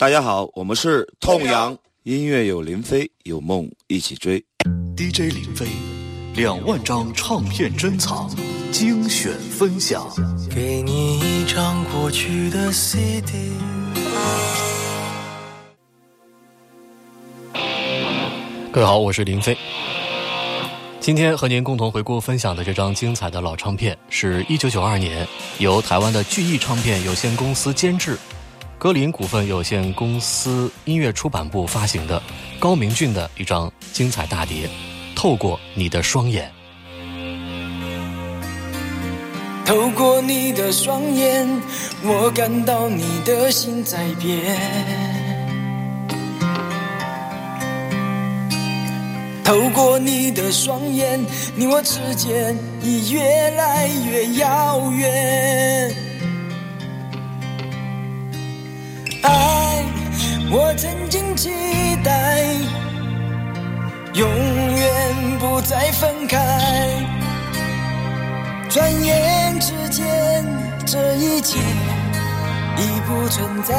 大家好，我们是痛仰，音乐有林飞，有梦一起追。DJ 林飞，两万张唱片珍藏，精选分享。给你一张过去的 CD。各位好，我是林飞。今天和您共同回顾分享的这张精彩的老唱片，是一九九二年由台湾的聚艺唱片有限公司监制，格林股份有限公司音乐出版部发行的高明骏的一张精彩大碟《透过你的双眼》。透过你的双眼，我感到你的心在变。透过你的双眼，你我之间已越来越遥远。爱，我曾经期待永远不再分开，转眼之间，这一切已不存在。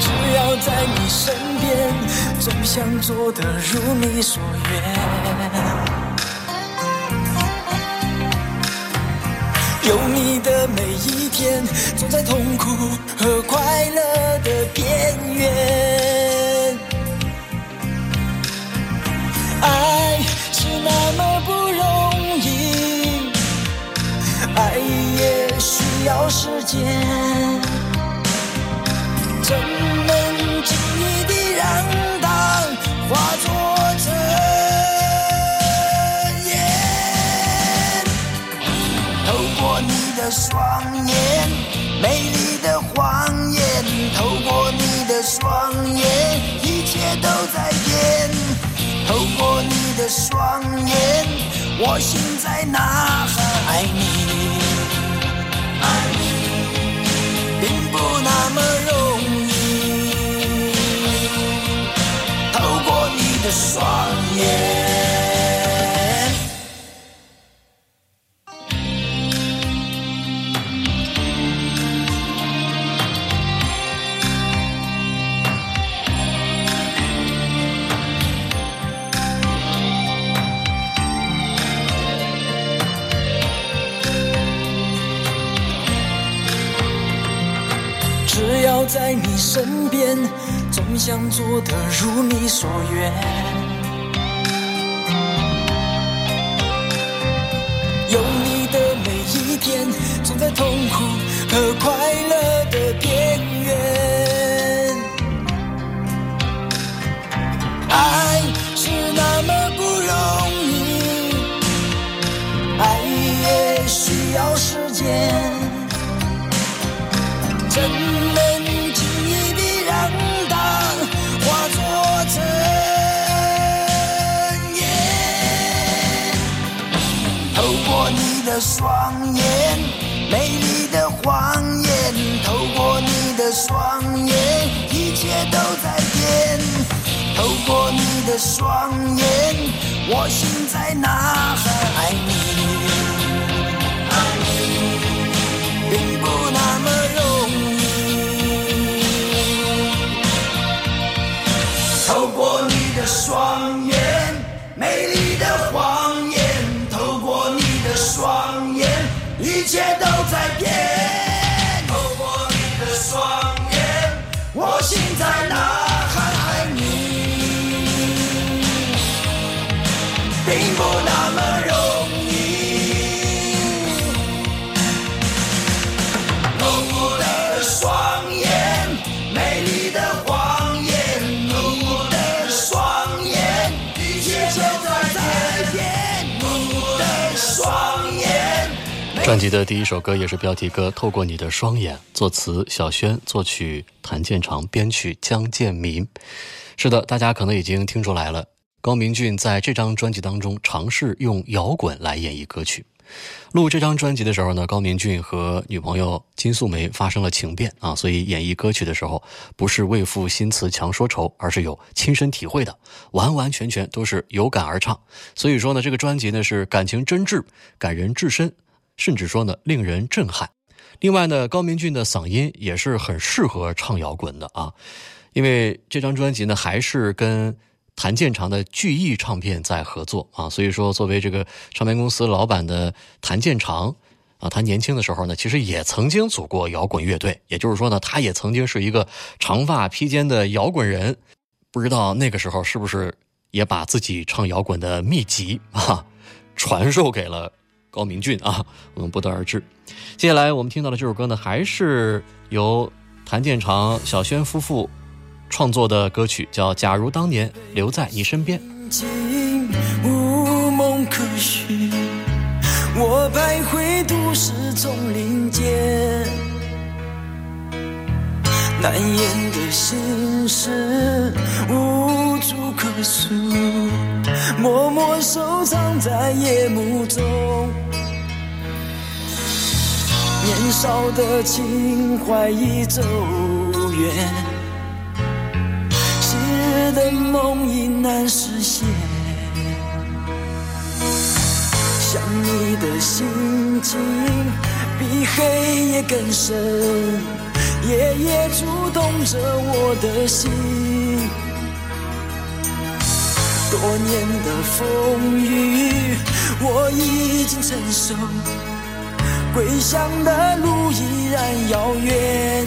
只要在你身边，总想做的如你所愿。有你的每一天，总在痛苦和快乐的边缘。爱是那么不容易，爱也需要时间。双眼，美丽的谎言。透过你的双眼，一切都在变。透过你的双眼，我心在呐喊爱你，爱你，并不那么容易。透过你的双身边。总想做的如你所愿，有你的每一天，总在痛苦双眼，美丽的谎言。透过你的双眼，一切都在变。透过你的双眼，我心在呐喊爱你，爱你，并不那么一切都在变。专辑的第一首歌也是标题歌《透过你的双眼》，作词小轩，作曲谭健常，编曲江建民。是的，大家可能已经听出来了，高明骏在这张专辑当中尝试用摇滚来演绎歌曲。录这张专辑的时候呢，高明骏和女朋友金素梅发生了情变啊，所以演绎歌曲的时候不是为赋新词强说愁，而是有亲身体会的，完完全全都是有感而唱。所以说呢，这个专辑呢是感情真挚、感人至深。甚至说呢，令人震撼。另外呢，高明骏的嗓音也是很适合唱摇滚的啊，因为这张专辑呢还是跟谭健常的巨艺唱片在合作啊，所以说作为这个唱片公司老板的谭健常啊，他年轻的时候呢，其实也曾经组过摇滚乐队，也就是说呢，他也曾经是一个长发披肩的摇滚人，不知道那个时候是不是也把自己唱摇滚的秘籍啊传授给了高明骏啊，我们不得而知。接下来我们听到的这首歌呢，还是由谭健常、小轩夫妇创作的歌曲，叫《假如当年留在你身边》。无梦可寻，我徘徊都市丛林间，难言的心事无处可诉，默默收藏在夜幕中。年少的情怀已走远。昔日的梦已难实现，想你的心情比黑夜更深，夜夜触动着我的心。多年的风雨，我已经承受，归乡的路依然遥远。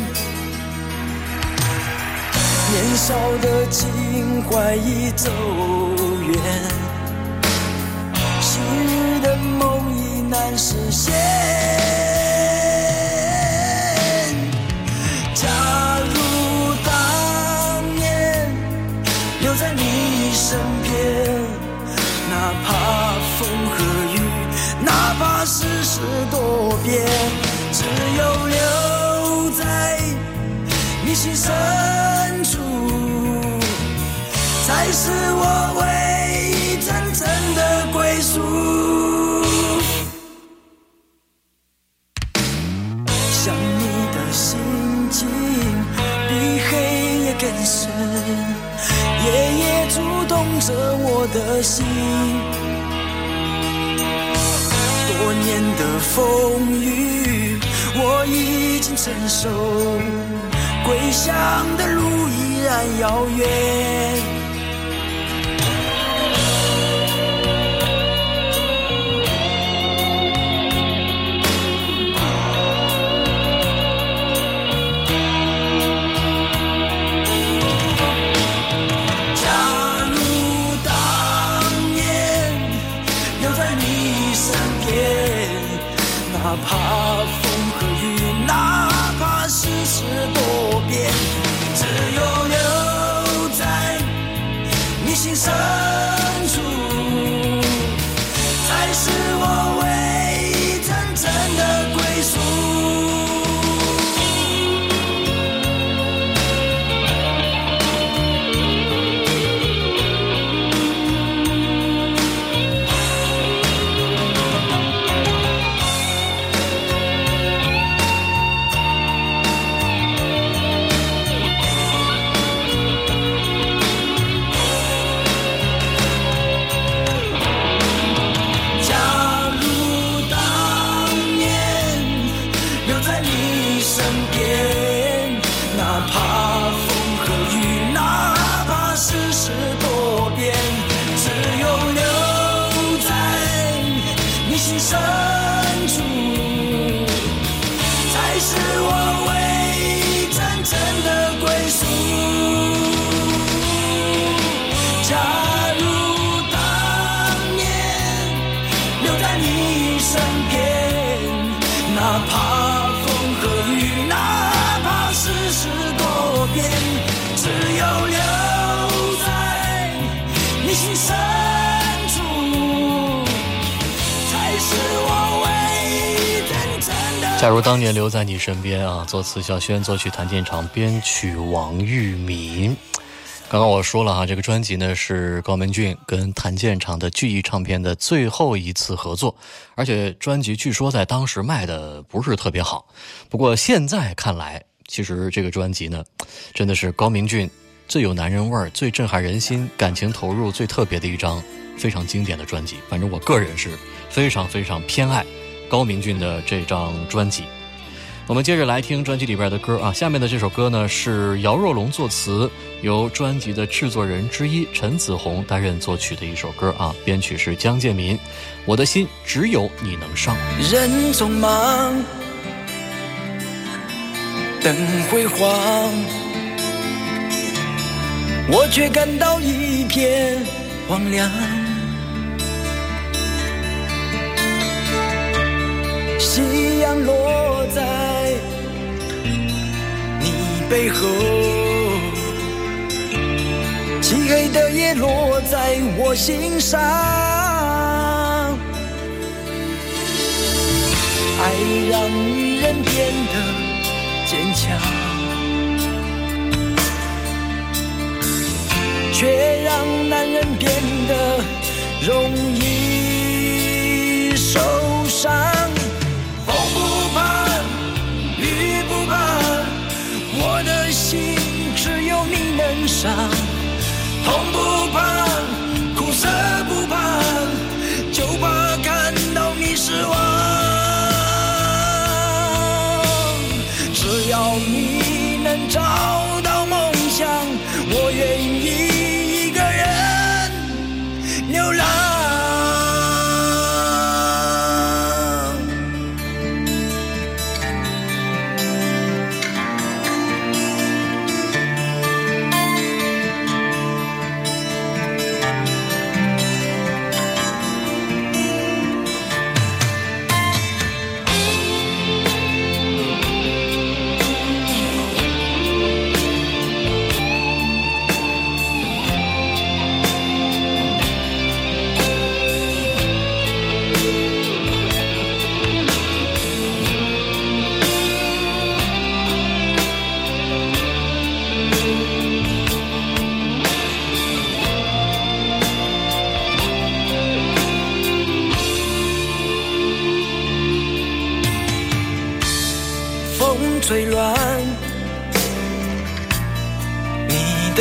年少的情怀已走远，昔日的梦已难实现。心深处，才是我唯一真正的归宿。想你的心情比黑夜更深，夜夜触动着我的心。多年的风雨，我已经承受，归乡的路依然遥远。假如当年留在你身边啊，作词小轩，作曲谭健常，编曲王玉民。刚刚我说了哈，这个专辑呢是高明骏跟谭健常的巨艺唱片的最后一次合作，而且专辑据说在当时卖的不是特别好。不过现在看来，其实这个专辑呢，真的是高明骏最有男人味儿、最震撼人心、感情投入最特别的一张非常经典的专辑。反正我个人是非常非常偏爱高明骏的这张专辑。我们接着来听专辑里边的歌啊，下面的这首歌呢是姚若龙作词，由专辑的制作人之一陈子红担任作曲的一首歌啊，编曲是江建民，《我的心只有你能伤》。人匆忙，灯辉煌，我却感到一片荒凉。夕阳落在你背后，漆黑的夜落在我心上。爱让女人变得坚强，却让男人变得容易你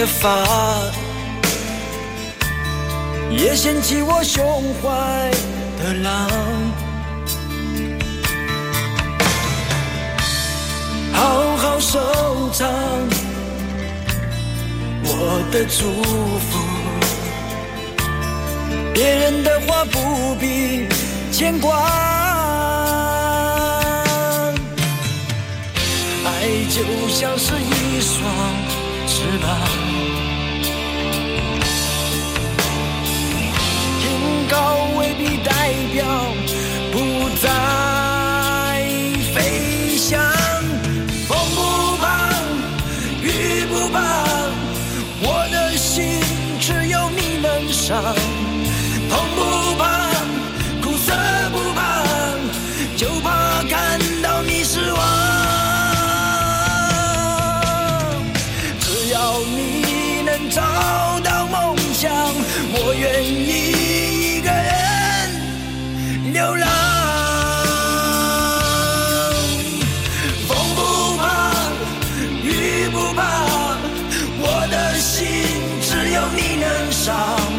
发，也掀起我胸怀的浪。好好收藏我的祝福，别人的话不必牵挂。爱就像是一双翅膀，高未必代表不再飞翔。风不怕，雨不怕，我的心只有你能伤。痛不怕，苦涩不怕，就怕看到你失望。只要你能找到梦想，我愿意你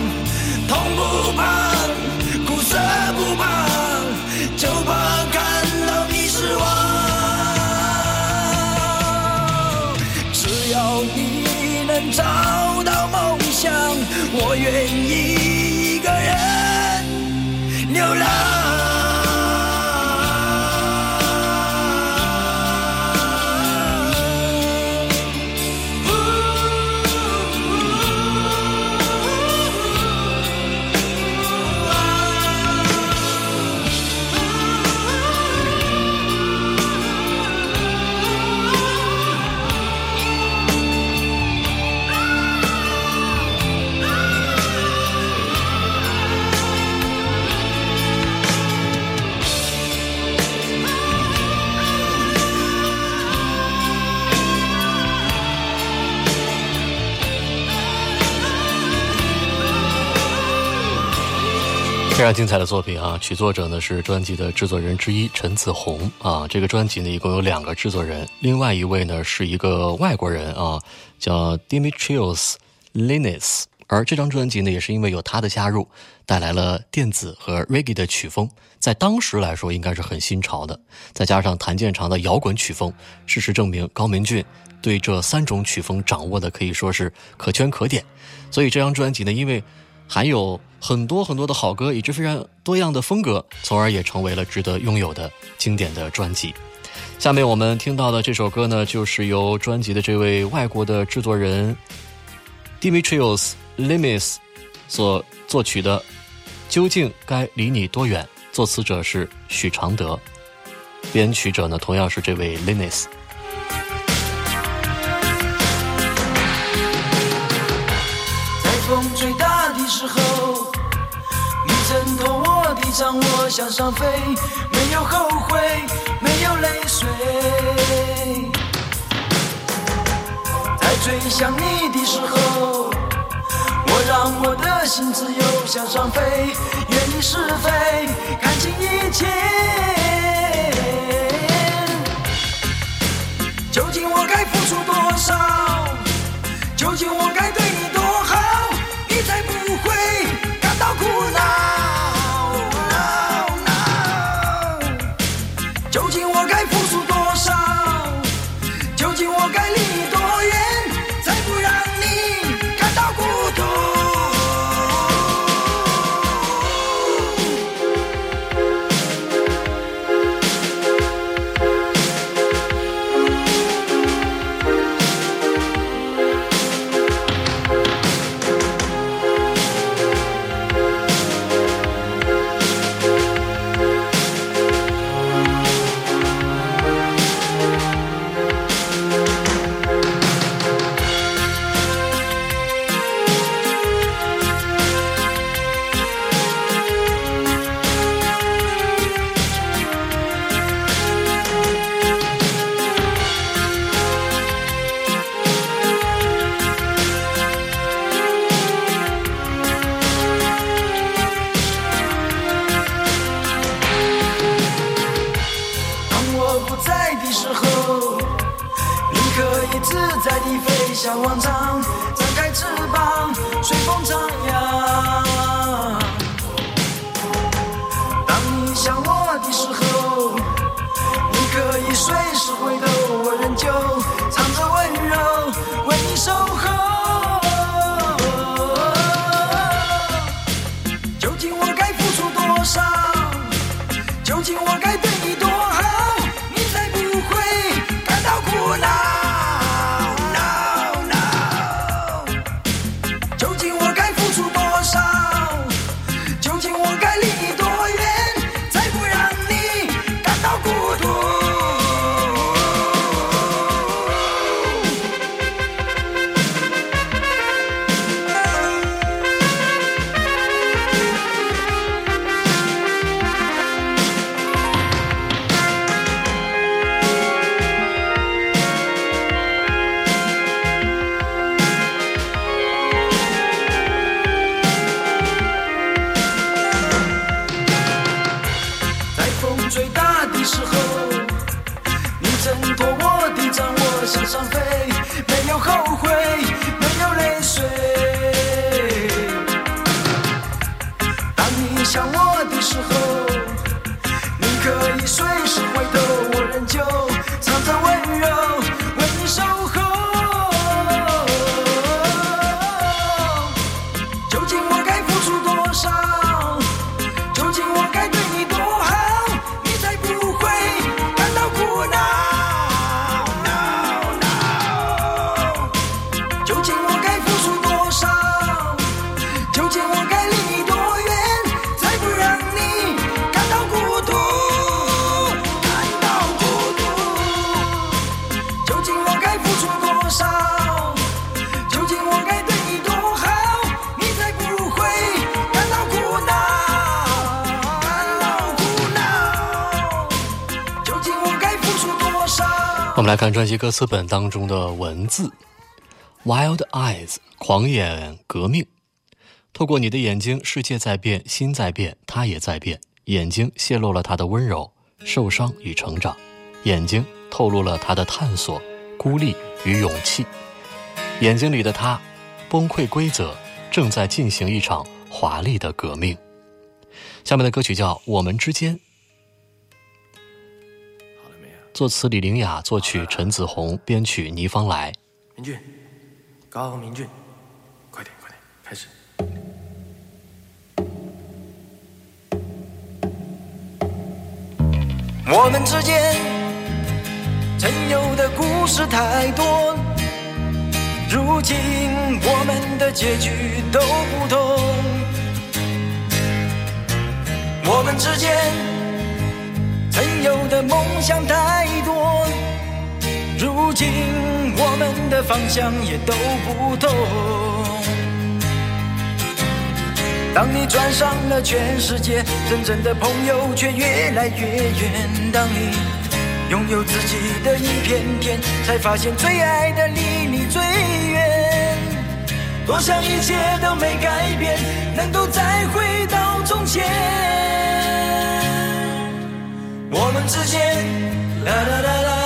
非常精彩的作品啊！曲作者呢是专辑的制作人之一陈子红啊。这个专辑呢一共有两个制作人，另外一位呢是一个外国人啊，叫 Dimitrios Linis 而这张专辑呢，也是因为有他的加入，带来了电子和 reggae 的曲风，在当时来说应该是很新潮的。再加上谭健常的摇滚曲风，事实证明高明俊对这三种曲风掌握的可以说是可圈可点。所以这张专辑呢，因为含有很多很多的好歌，以及非常多样的风格，从而也成为了值得拥有的经典的专辑。下面我们听到的这首歌呢，就是由专辑的这位外国的制作人 Dimitrios Limis 所作曲的。究竟该离你多远？作词者是许常德，编曲者呢同样是这位 Limis。时候，你挣脱我的掌，我向上飞，没有后悔，没有泪水。在最想你的时候，我让我的心自由向上飞，远离是非，看清一切。究竟我该付出多少？究竟我该对专辑歌词本当中的文字：Wild Eyes，狂眼革命。透过你的眼睛，世界在变，心在变，他也在变。眼睛泄露了他的温柔、受伤与成长，眼睛透露了他的探索、孤立与勇气。眼睛里的他，崩溃规则，正在进行一场华丽的革命。下面的歌曲叫《我们之间》，作词李玲雅，作曲陈子红，编曲倪芳来。明俊，高明俊，快点快点，开始。我们之间曾有的故事太多，如今我们的结局都不同。我们之间曾有的梦想太多，如今我们的方向也都不同。当你转上了全世界，真正的朋友却越来越远。当你拥有自己的一片天，才发现最爱的离你最远。多想一切都没改变，能够再回到从前。我们之间，啦啦啦啦。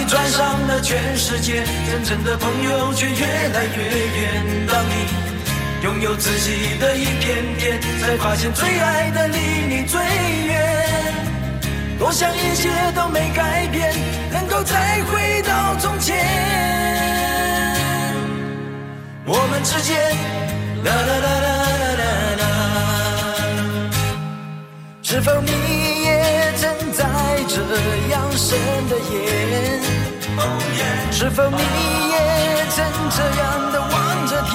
你转上了全世界，真正的朋友却越来越远。当你拥有自己的一片天，才发现最爱的离你最远。多想一切都没改变，能够再回到从前。我们之间，啦啦啦啦啦啦啦，是否你在这样深的夜？是否你也曾这样的望着天？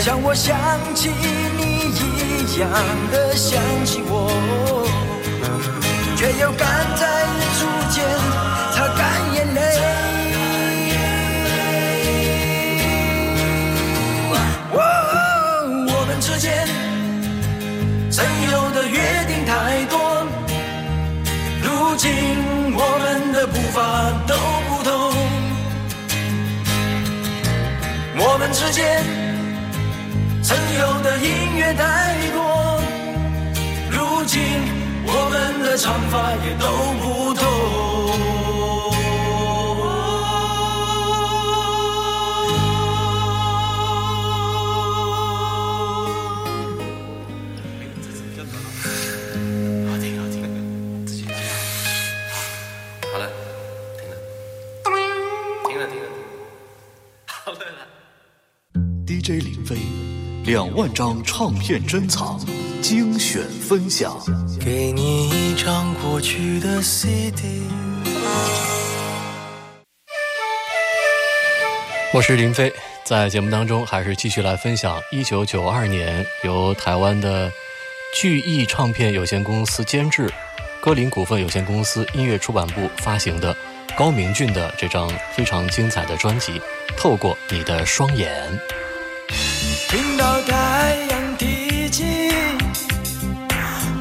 像我想起你一样的想起我，却又赶在日出法都不同。我们之间曾有的音乐太多，如今我们的长发也都不同。DJ 林飞，两万张唱片珍藏，精选分享。给你一张过去的 CD。我是林飞，在节目当中还是继续来分享一九九二年由台湾的聚艺唱片有限公司监制，歌林股份有限公司音乐出版部发行的高明俊的这张非常精彩的专辑《透过你的双眼》。听到太阳提起，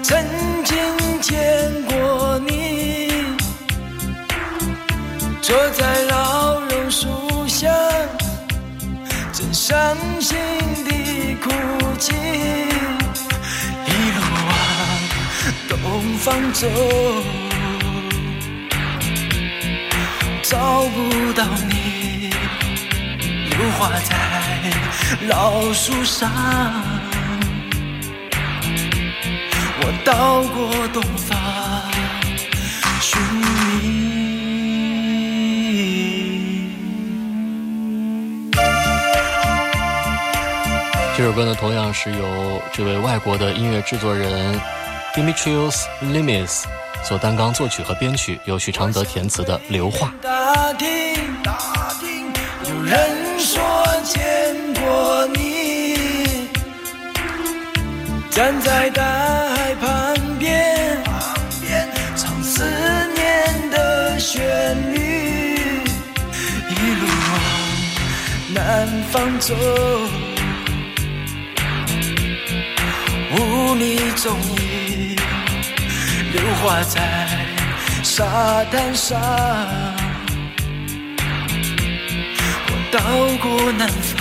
曾经见过你，坐在老榕树下，正伤心地哭泣。一路往东方走，找不到你。留花在老树上，我到过东方寻你。这首歌呢，同样是由这位外国的音乐制作人 Dimitrios Limis 所担纲作曲和编曲，由许常德填词的《流化》。打听打听，有人说见过你，站在大海旁边，唱思念的旋律，一路往南方走，无你踪影。流花在沙滩上，到过南方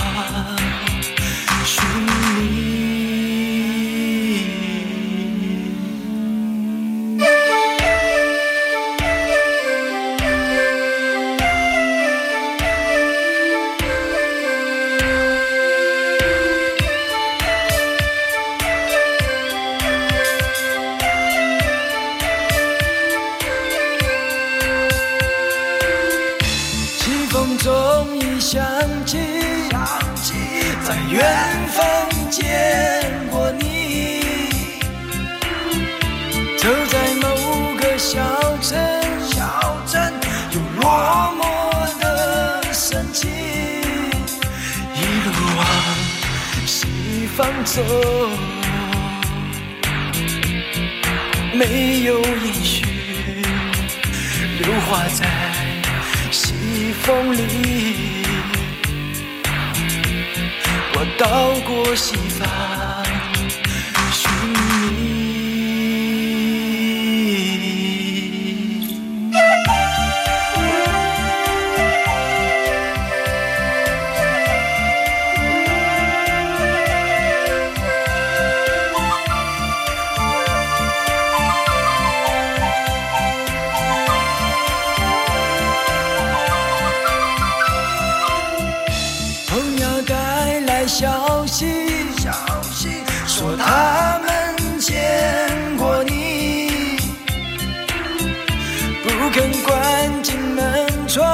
不肯关紧门窗，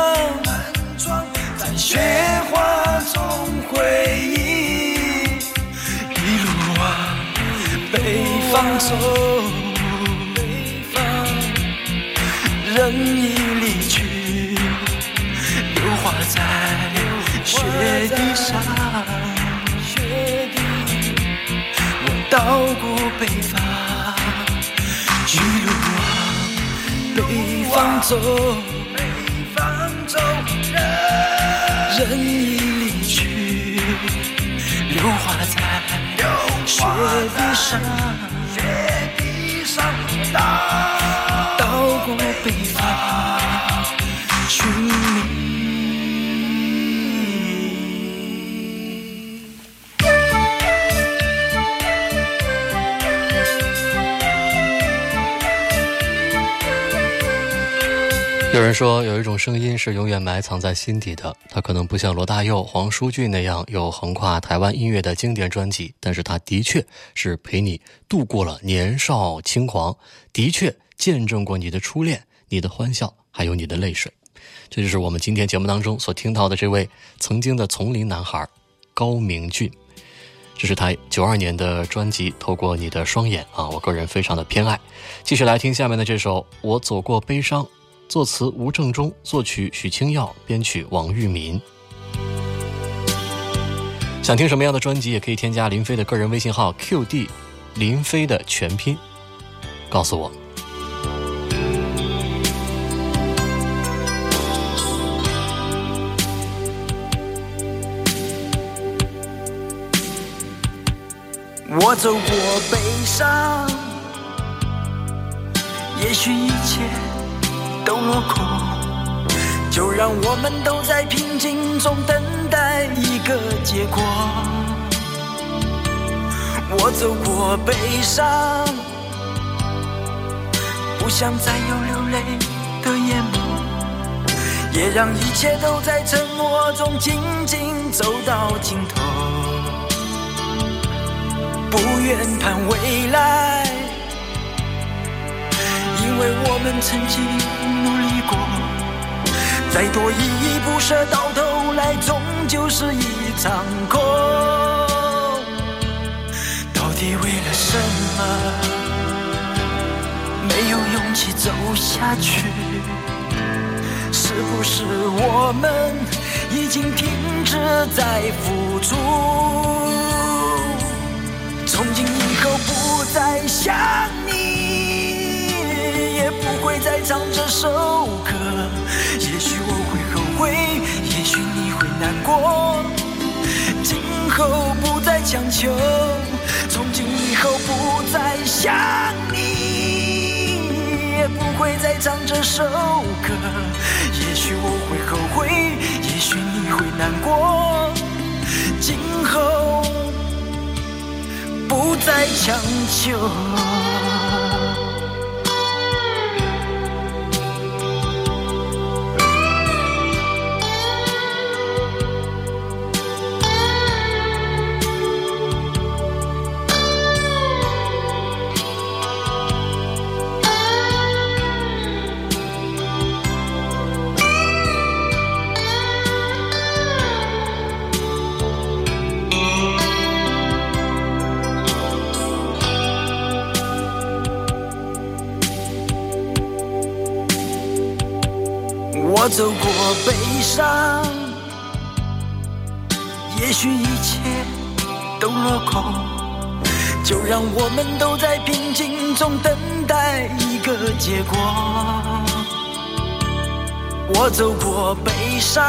在雪花中回忆，一路往北方走，北方人已离去，流花在。雪地上，雪地，我到过北方，北方走，北方走，人已离去，流花在雪地上，雪地上，到过北方，寻你。有人说，有一种声音是永远埋藏在心底的，它可能不像罗大佑、黄舒骏那样有横跨台湾音乐的经典专辑，但是他的确是陪你度过了年少轻狂，的确见证过你的初恋、你的欢笑，还有你的泪水。这就是我们今天节目当中所听到的这位曾经的丛林男孩高明俊。这是他九二年的专辑《透过你的双眼》啊，我个人非常的偏爱。继续来听下面的这首《我走过悲伤》。作词吴正中，作曲许清耀，编曲王玉民。想听什么样的专辑，也可以添加林飞的个人微信号 QD 林飞的全拼，告诉我。我走过悲伤，也许一切。都落空，就让我们都在平静中等待一个结果。我走过悲伤，不想再有流泪的眼眸，也让一切都在沉默中静静走到尽头。不愿盼未来，因为我们曾经，再多依依不舍，到头来终究是一场空。到底为了什么？没有勇气走下去？是不是我们已经停止在付出？从今以后不再想你，也不会再唱这首强求，从今以后不再想你，也不会再唱这首歌。也许我会后悔，也许你会难过。今后不再强求。走过悲伤，也许一切都落空，就让我们都在平静中等待一个结果。我走过悲伤，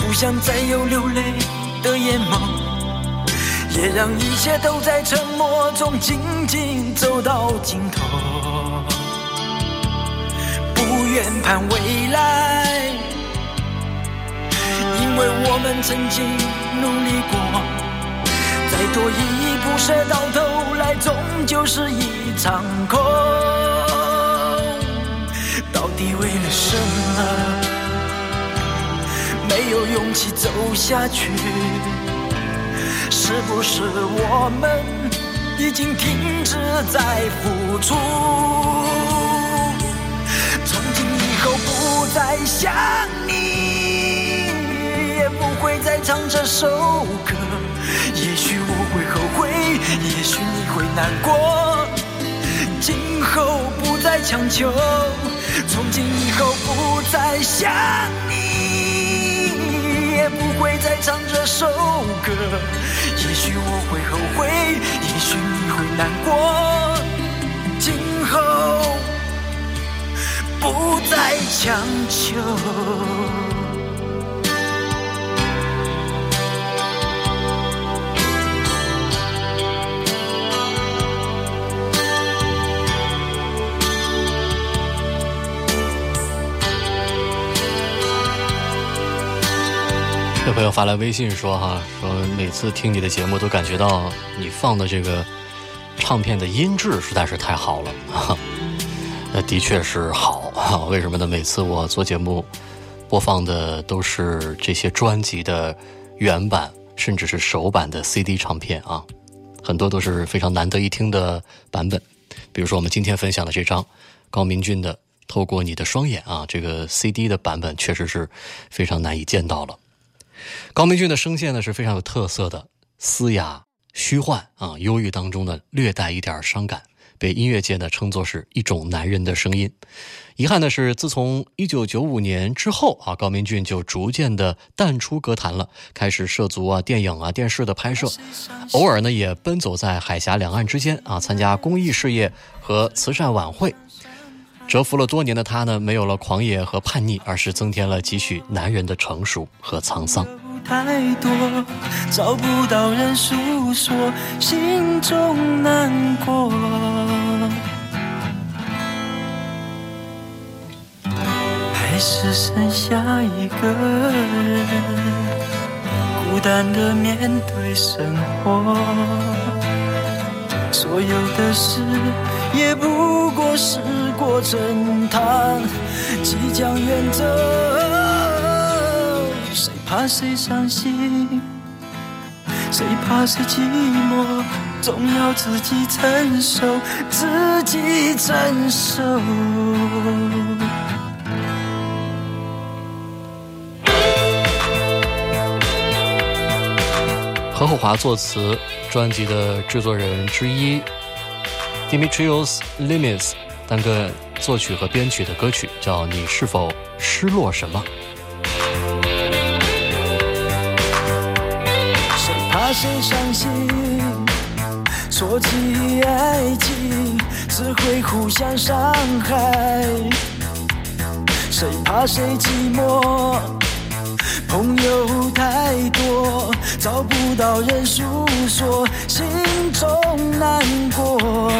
不想再有流泪的眼眸，也让一切都在沉默中静静走到尽头。不愿盼未来，因为我们曾经努力过，再多依依不舍，到头来终究是一场空。到底为了什么，没有勇气走下去？是不是我们已经停止在付出？再想你，也不会再唱这首歌。也许我会后悔，也许你会难过。今后不再强求，从今以后不再想你，也不会再唱这首歌。也许我会后悔，也许你会难过。今后。不再强求。有朋友发来微信说：“哈，说每次听你的节目都感觉到你放的这个唱片的音质实在是太好了。”哈。的确是好啊，为什么呢？每次我做节目，播放的都是这些专辑的原版，甚至是首版的 CD 唱片啊，很多都是非常难得一听的版本。比如说我们今天分享的这张高明骏的《透过你的双眼》啊，这个 CD 的版本确实是非常难以见到了。高明骏的声线呢是非常有特色的，嘶哑、虚幻啊，忧郁当中呢略带一点伤感。被音乐界呢称作是一种男人的声音。遗憾的是，自从一九九五年之后啊，高明骏就逐渐的淡出歌坛了，开始涉足啊电影啊电视的拍摄，偶尔呢也奔走在海峡两岸之间啊，参加公益事业和慈善晚会。蛰伏了多年的他呢，没有了狂野和叛逆，而是增添了几许男人的成熟和沧桑。太多，找不到人诉说心中难过，还是剩下一个人，孤单的面对生活，所有的事也不过是过程，它即将远走。谁怕谁伤心？谁怕谁寂寞？总要自己承受，自己承受。何厚华作词，专辑的制作人之一，Dimitrios Limis 单个作曲和编曲的歌曲，叫《你是否失落什么》。怕谁伤心？说起爱情，只会互相伤害。谁怕谁寂寞？朋友太多，找不到人诉说心中难过。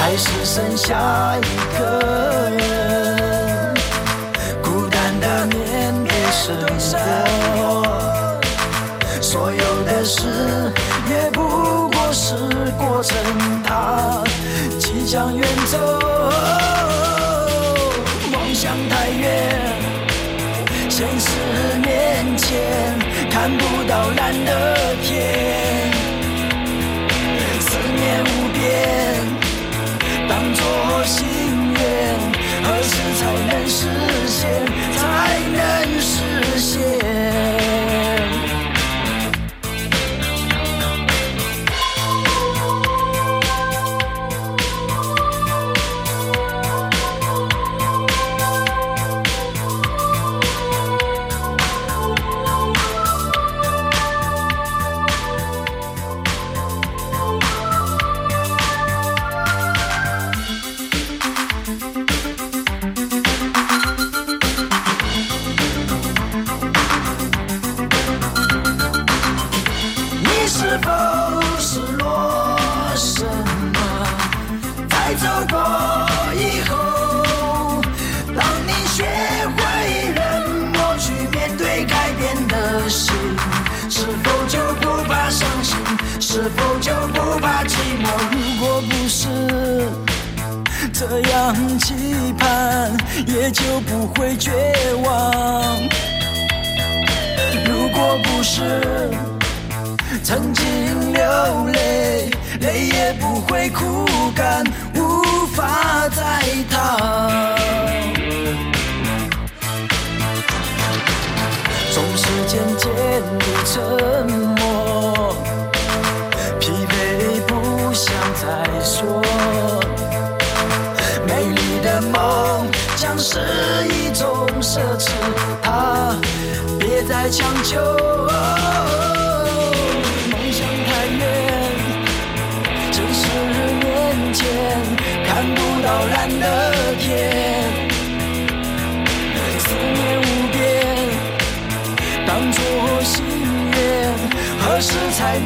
还是剩下一个过。所有的事也不过是过程，它即将远走。梦想太远，现实面前看不到蓝的天，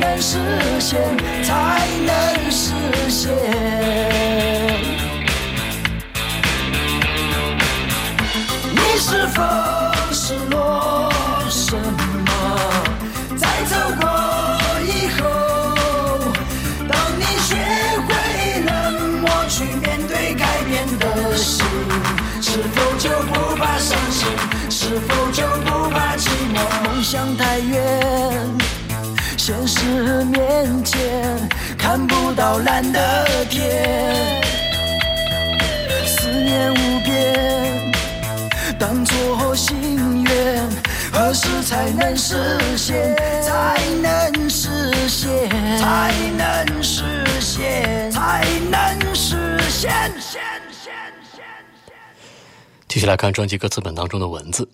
能实现？才能实现？你是否失落什么？在走过以后，当你学会冷漠去面对改变的心，是否就不怕伤心？是否就不怕寂寞？梦想太远，现实面前看不到蓝的天，思念无边，当作心愿，何时才能实现？才能实现？才能实现？才能实现？继续来看专辑歌词本当中的文字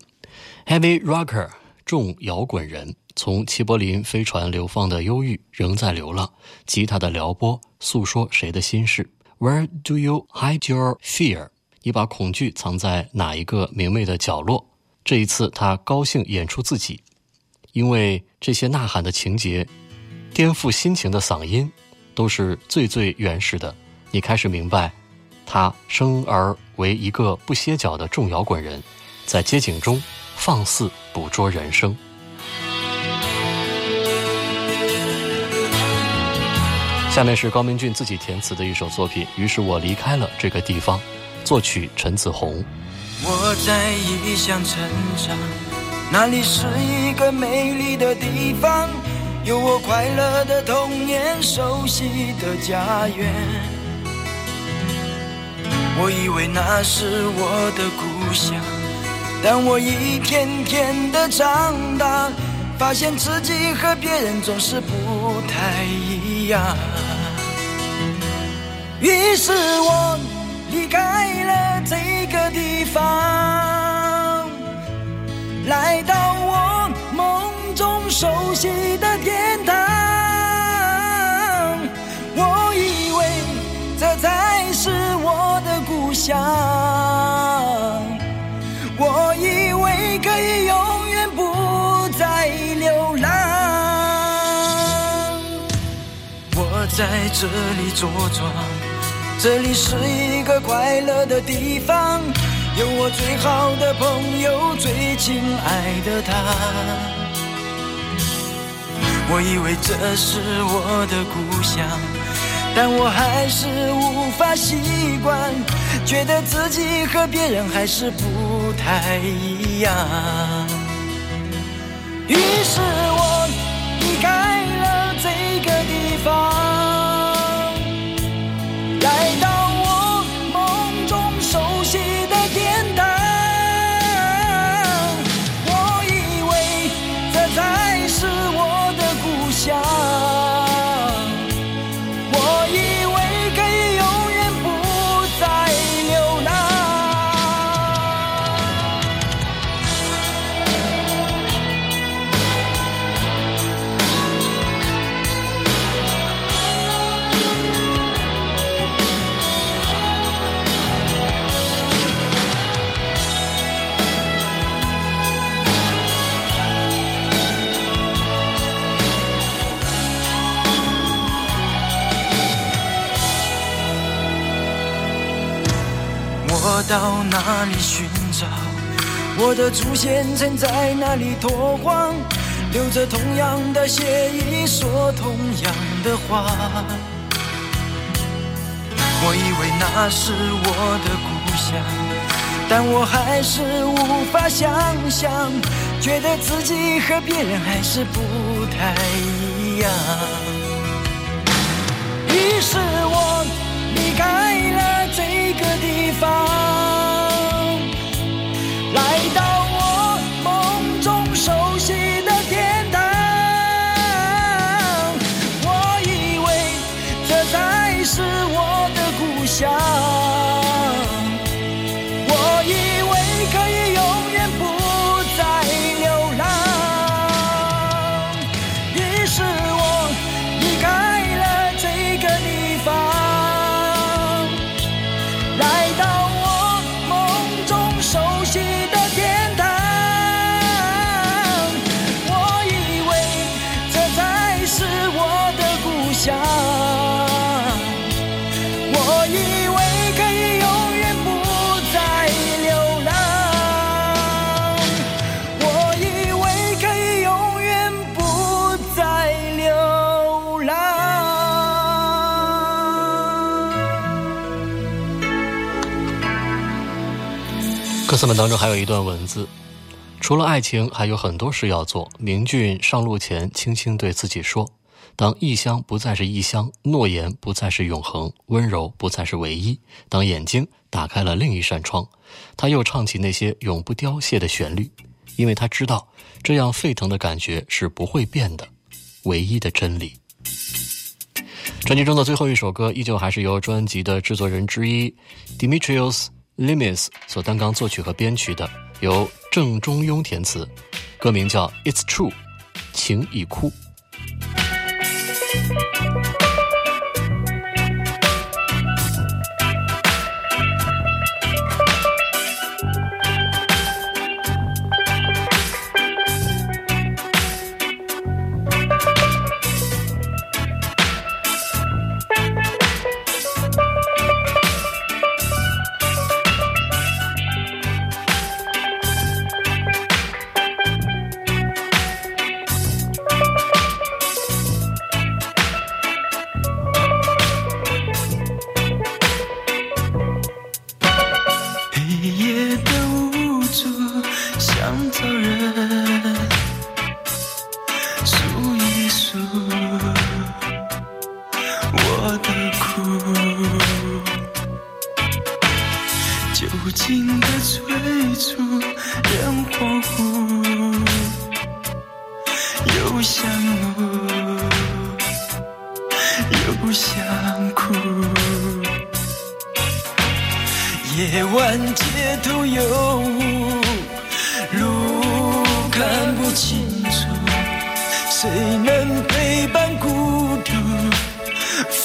：Heavy Rocker，重摇滚人，从齐柏林飞船流放的忧郁仍在流浪，吉他的撩拨诉说谁的心事？Where do you hide your fear？你把恐惧藏在哪一个明媚的角落？这一次，他高兴演出自己，因为这些呐喊的情节，颠覆心情的嗓音，都是最最原始的。你开始明白。他生而为一个不歇脚的重摇滚人，在街景中放肆捕捉人生。下面是高明俊自己填词的一首作品，于是我离开了这个地方。作曲陈子红。我在异乡成长，那里是一个美丽的地方，有我快乐的童年，熟悉的家园。我以为那是我的故乡，但我一天天的长大，发现自己和别人总是不太一样。呀于是我离开了这个地方，来到我梦中熟悉的天堂。我以为这才是我的故乡，在这里坐庄，这里是一个快乐的地方，有我最好的朋友，最亲爱的他。我以为这是我的故乡，但我还是无法习惯，觉得自己和别人还是不太一样。于是我到哪里寻找我的祖先？曾在那里拓荒，流着同样的血液，说同样的话。我以为那是我的故乡，但我还是无法想象，觉得自己和别人还是不太一样。当中还有一段文字：除了爱情，还有很多事要做。明俊上路前，轻轻对自己说：“当异乡不再是异乡，诺言不再是永恒，温柔不再是唯一。当眼睛打开了另一扇窗，他又唱起那些永不凋谢的旋律，因为他知道，这样沸腾的感觉是不会变的，唯一的真理。”专辑中的最后一首歌，依旧还是由专辑的制作人之一 Dimitrios Limis 所担纲作曲和编曲的，由郑中庸填词，歌名叫《It's True》，情已枯。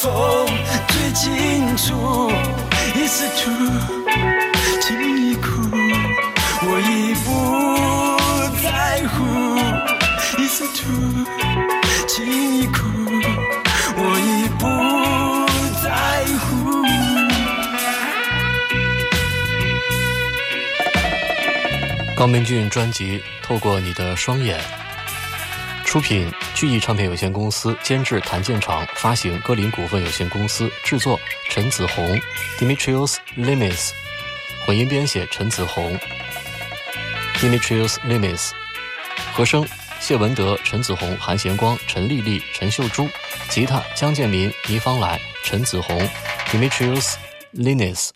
风最清楚，It's true，请你哭，我已不在乎，It's true，请你哭，我已不在乎。高明俊专辑《透过你的双眼》，出品聚艺唱片有限公司，监制谭健常，发行歌林股份有限公司，制作陈子红、Dimitrios Limis，混音编写陈子红、Dimitrios Limis，和声谢文德、陈子红、韩贤光、陈丽丽、陈秀珠，吉他江建民、倪方来、陈子红、Dimitrios Linis。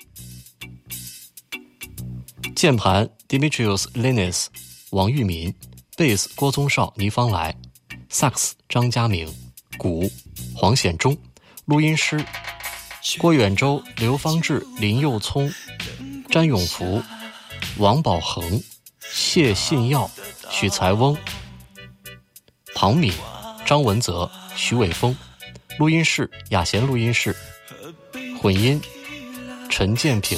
键盘 Dimitrios Linis，王玉民；贝斯郭宗绍、倪方来；萨克斯张家明；鼓黄显忠；录音师郭远洲、刘方志、林佑聪、詹永福、王宝恒、谢信耀、许才翁、庞敏、张文泽、徐伟峰；录音室雅贤录音室；混音陈建平。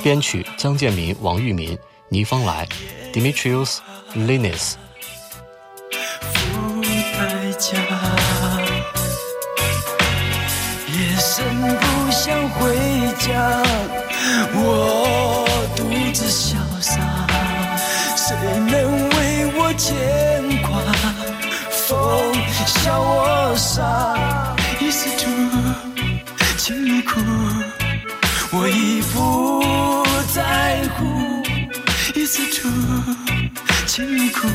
编曲江建民、王玉民、倪方来、Dimitrios Linis。家夜深不想回家，我独自潇洒，谁能为我牵挂？风笑我傻，is to 请你哭，我已不在乎，is to 请你哭。